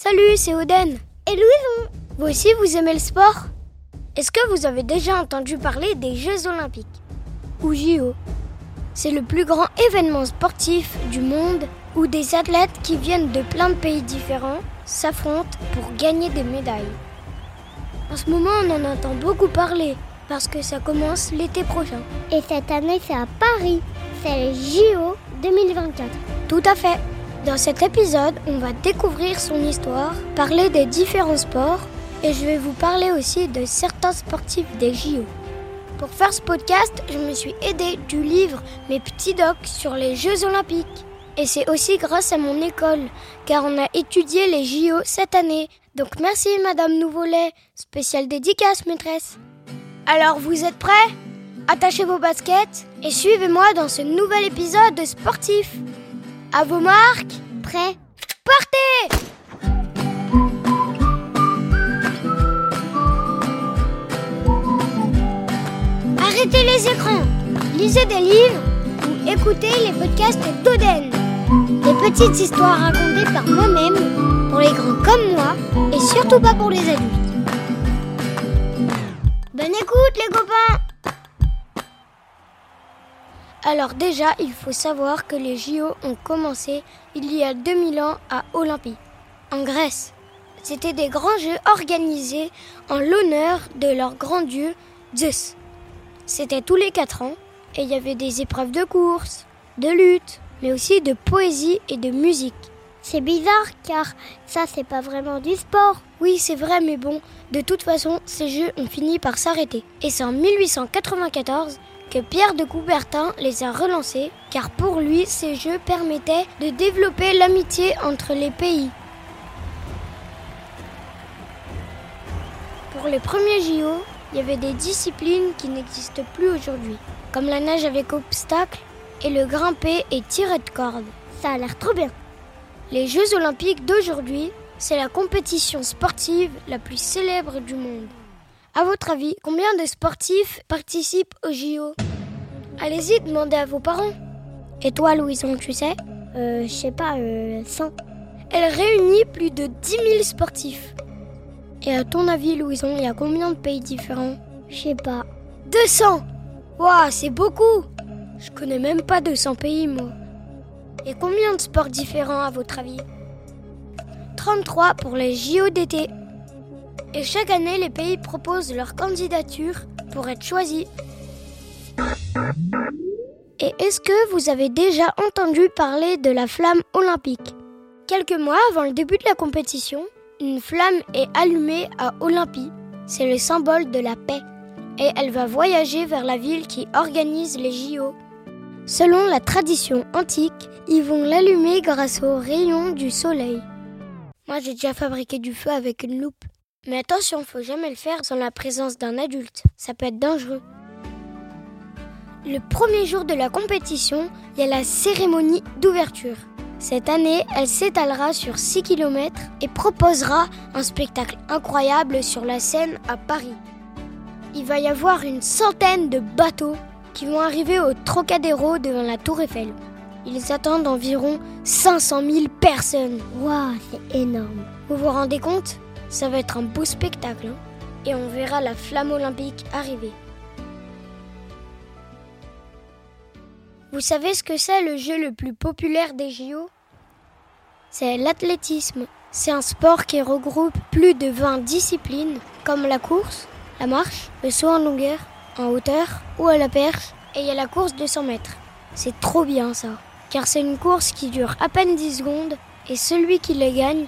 Salut, c'est Oden. Et Louison. Vous aussi, vous aimez le sport? Est-ce que vous avez déjà entendu parler des Jeux Olympiques? Ou JO C'est le plus grand événement sportif du monde où des athlètes qui viennent de plein de pays différents s'affrontent pour gagner des médailles. En ce moment, on en entend beaucoup parler parce que ça commence l'été prochain. Et cette année, c'est à Paris. C'est le JO 2024. Tout à fait. Dans cet épisode, on va découvrir son histoire, parler des différents sports et je vais vous parler aussi de certains sportifs des JO. Pour faire ce podcast, je me suis aidé du livre Mes petits docs sur les Jeux olympiques. Et c'est aussi grâce à mon école, car on a étudié les JO cette année. Donc merci Madame Nouvolet, spéciale dédicace maîtresse. Alors vous êtes prêts? Attachez vos baskets et suivez-moi dans ce nouvel épisode de Sportif. À vos marques Prêt Partez Arrêtez les écrans, lisez des livres ou écoutez les podcasts d'Oden. Des petites histoires racontées par moi-même, pour les grands comme moi, et surtout pas pour les adultes. Bonne écoute les copains alors déjà, il faut savoir que les JO ont commencé il y a 2000 ans à Olympie, en Grèce. C'était des grands jeux organisés en l'honneur de leur grand dieu Zeus. C'était tous les 4 ans et il y avait des épreuves de course, de lutte, mais aussi de poésie et de musique. C'est bizarre car ça c'est pas vraiment du sport. Oui, c'est vrai, mais bon, de toute façon, ces jeux ont fini par s'arrêter. Et c'est en 1894 que Pierre de Coubertin les a relancés, car pour lui, ces jeux permettaient de développer l'amitié entre les pays. Pour les premiers JO, il y avait des disciplines qui n'existent plus aujourd'hui, comme la nage avec obstacles et le grimper et tirer de corde. Ça a l'air trop bien. Les Jeux olympiques d'aujourd'hui, c'est la compétition sportive la plus célèbre du monde. À votre avis, combien de sportifs participent aux JO Allez-y, demandez à vos parents. Et toi, Louison, tu sais? Euh, je sais pas, euh, 100. Elle réunit plus de 10 000 sportifs. Et à ton avis, Louison, il y a combien de pays différents? Je sais pas. 200 Waouh, c'est beaucoup Je connais même pas 200 pays, moi. Et combien de sports différents, à votre avis? 33 pour les JO d'été. Et chaque année, les pays proposent leur candidature pour être choisis. Et est-ce que vous avez déjà entendu parler de la flamme olympique? Quelques mois avant le début de la compétition, une flamme est allumée à Olympie. C'est le symbole de la paix. Et elle va voyager vers la ville qui organise les JO. Selon la tradition antique, ils vont l'allumer grâce aux rayons du soleil. Moi, j'ai déjà fabriqué du feu avec une loupe. Mais attention, faut jamais le faire sans la présence d'un adulte. Ça peut être dangereux. Le premier jour de la compétition, il y a la cérémonie d'ouverture. Cette année, elle s'étalera sur 6 km et proposera un spectacle incroyable sur la scène à Paris. Il va y avoir une centaine de bateaux qui vont arriver au Trocadéro devant la Tour Eiffel. Ils attendent environ 500 000 personnes. Waouh, c'est énorme. Vous vous rendez compte? Ça va être un beau spectacle. hein et on verra la flamme olympique arriver. Vous savez ce que c'est le jeu le plus populaire des JO? C'est l'athlétisme. C'est un sport qui regroupe plus de 20 disciplines comme la course, la marche, le saut en longueur, en hauteur ou à la perche et il y a la course de 100 mètres. C'est trop bien ça, car c'est une course qui dure à peine 10 secondes et celui qui le gagne,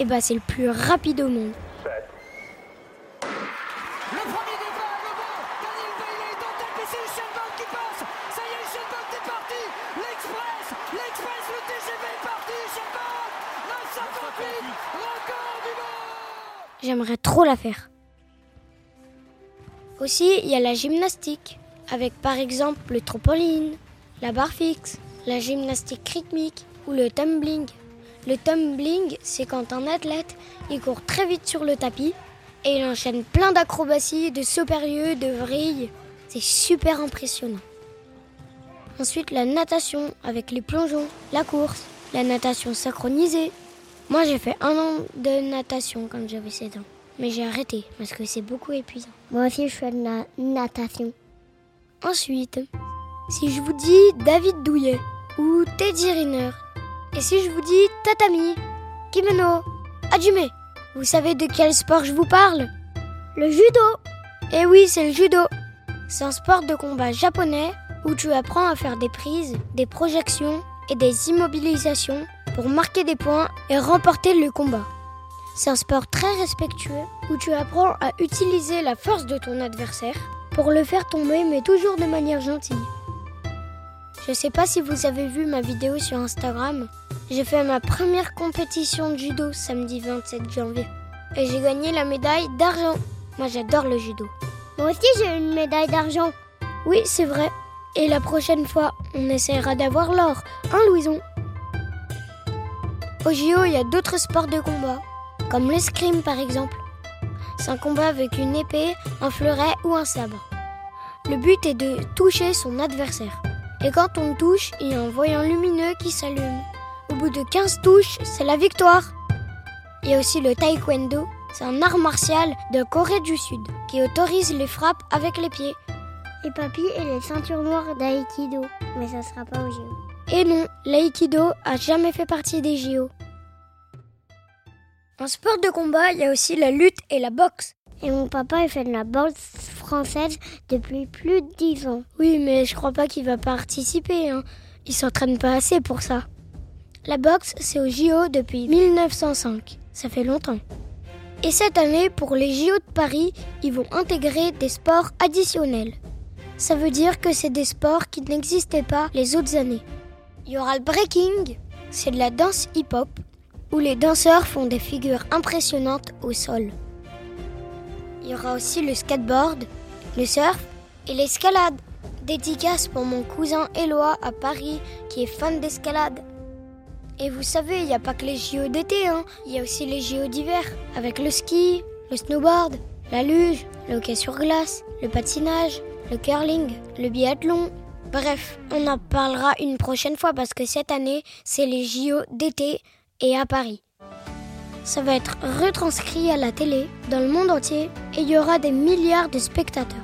eh ben c'est le plus rapide au monde. Le premier départ, le bon, Daniel Bailey est en tête et c'est Usain Bolt qui passe. Ça y est, Usain Bolt est parti. L'Express, l'Express, le TGV est parti. Usain Bolt, 938, record du monde. J'aimerais trop la faire. Aussi, il y a la gymnastique, avec par exemple le trampoline, la barre fixe, la gymnastique rythmique ou le tumbling. Le tumbling, c'est quand un athlète il court très vite sur le tapis et il enchaîne plein d'acrobaties, de sauts périlleux, de vrilles. C'est super impressionnant. Ensuite, la natation avec les plongeons, la course, la natation synchronisée, Moi, j'ai fait un an de natation quand j'avais 7 ans. Mais j'ai arrêté parce que c'est beaucoup épuisant. Moi aussi, je fais de la natation. Ensuite, si je vous dis David Douillet ou Teddy Riner, et si je vous dis tatami, kimono, hajime, vous savez de quel sport je vous parle? Le judo Eh oui, c'est le judo. C'est un sport de combat japonais où tu apprends à faire des prises, des projections et des immobilisations pour marquer des points et remporter le combat. C'est un sport très respectueux où tu apprends à utiliser la force de ton adversaire pour le faire tomber mais toujours de manière gentille. Je sais pas si vous avez vu ma vidéo sur Instagram. J'ai fait ma première compétition de judo samedi 27 janvier. Et j'ai gagné la médaille d'argent. Moi j'adore le judo. Moi aussi, j'ai une médaille d'argent. Oui, c'est vrai. Et la prochaine fois, on essaiera d'avoir l'or. Hein, Louison? Au JO, il y a d'autres sports de combat, comme l'escrime par exemple. C'est un combat avec une épée, un fleuret ou un sabre. Le but est de toucher son adversaire. Et quand on touche, il y a un voyant lumineux qui s'allume. Au bout de 15 touches, c'est la victoire. Il y a aussi le taekwondo. C'est un art martial de Corée du Sud qui autorise les frappes avec les pieds. Et papy et les ceintures noires d'aïkido. Mais ça sera pas au JO. Et non, l'aïkido a jamais fait partie des JO. En sport de combat, il y a aussi la lutte et la boxe. Et mon papa, il fait de la boxe française depuis plus de 10 ans. Oui, mais je crois pas qu'il va participer. Hein. Il s'entraîne pas assez pour ça. La boxe, c'est au JO depuis 1905. Ça fait longtemps. Et cette année, pour les JO de Paris, ils vont intégrer des sports additionnels. Ça veut dire que c'est des sports qui n'existaient pas les autres années. Il y aura le breaking, c'est de la danse hip-hop, où les danseurs font des figures impressionnantes au sol. Il y aura aussi le skateboard, le surf et l'escalade. Dédicace pour mon cousin Éloi à Paris qui est fan d'escalade. Et vous savez, il n'y a pas que les JO d'été, hein. il y a aussi les JO d'hiver, avec le ski, le snowboard, la luge, le hockey sur glace, le patinage, le curling, le biathlon. Bref, on en parlera une prochaine fois parce que cette année, c'est les JO d'été et à Paris. Ça va être retranscrit à la télé dans le monde entier et il y aura des milliards de spectateurs.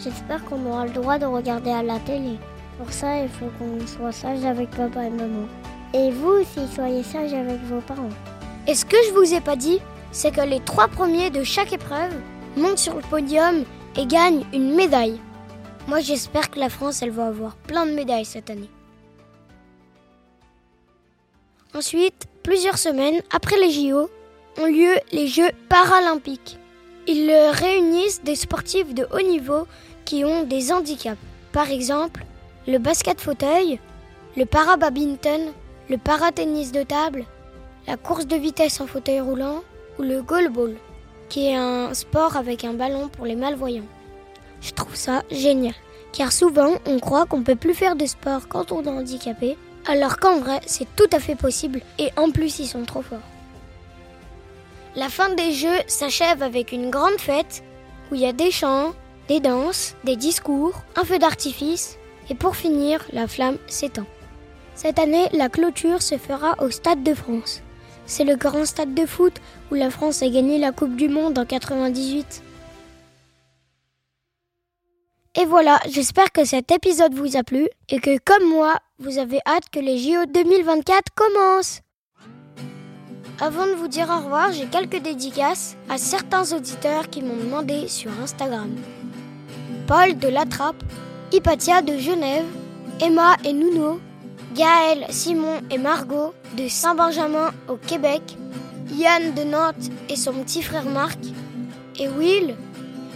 J'espère qu'on aura le droit de regarder à la télé. Pour ça, il faut qu'on soit sage avec papa et maman. Et vous aussi, soyez sage avec vos parents. Et ce que je vous ai pas dit, c'est que les trois premiers de chaque épreuve montent sur le podium et gagnent une médaille. Moi, j'espère que la France, elle va avoir plein de médailles cette année. Ensuite, plusieurs semaines après les JO, ont lieu les Jeux paralympiques. Ils réunissent des sportifs de haut niveau qui ont des handicaps. Par exemple, le basket fauteuil, le para-badminton, le para-tennis de table, la course de vitesse en fauteuil roulant ou le goalball, qui est un sport avec un ballon pour les malvoyants. Je trouve ça génial, car souvent on croit qu'on peut plus faire de sport quand on est handicapé, alors qu'en vrai c'est tout à fait possible et en plus ils sont trop forts. La fin des Jeux s'achève avec une grande fête où il y a des chants, des danses, des discours, un feu d'artifice et pour finir, la flamme s'éteint. Cette année, la clôture se fera au Stade de France. C'est le grand stade de foot où la France a gagné la Coupe du Monde en 98. Et voilà, j'espère que cet épisode vous a plu et que comme moi, vous avez hâte que les JO 2024 commencent. Avant de vous dire au revoir, j'ai quelques dédicaces à certains auditeurs qui m'ont demandé sur Instagram. Paul de Latrappe, Hypatia de Genève, Emma et Nuno, Gaël, Simon et Margot de Saint-Benjamin au Québec, Yann de Nantes et son petit frère Marc, et Will,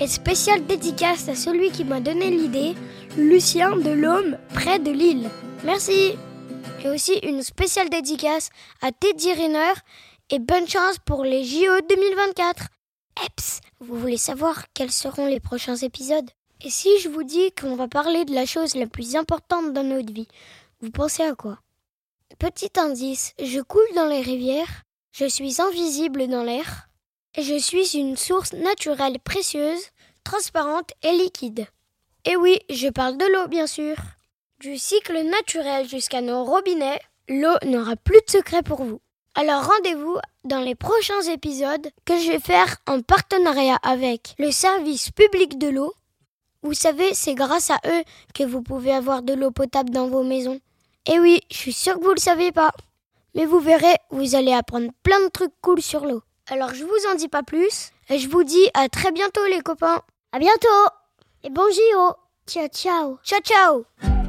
et spéciale dédicace à celui qui m'a donné l'idée, Lucien de l'Homme près de Lille. Merci Et aussi une spéciale dédicace à Teddy Riner et bonne chance pour les JO 2024. Eps, vous voulez savoir quels seront les prochains épisodes? Et si je vous dis qu'on va parler de la chose la plus importante dans notre vie, vous pensez à quoi? Petit indice, je coule dans les rivières, je suis invisible dans l'air, je suis une source naturelle précieuse, transparente et liquide. Et oui, je parle de l'eau bien sûr. Du cycle naturel jusqu'à nos robinets, l'eau n'aura plus de secret pour vous. Alors rendez-vous dans les prochains épisodes que je vais faire en partenariat avec le service public de l'eau. Vous savez, c'est grâce à eux que vous pouvez avoir de l'eau potable dans vos maisons. Et oui, je suis sûre que vous le savez pas. Mais vous verrez, vous allez apprendre plein de trucs cool sur l'eau. Alors je vous en dis pas plus et je vous dis à très bientôt les copains. À bientôt. Et bon JO Ciao ciao. Ciao ciao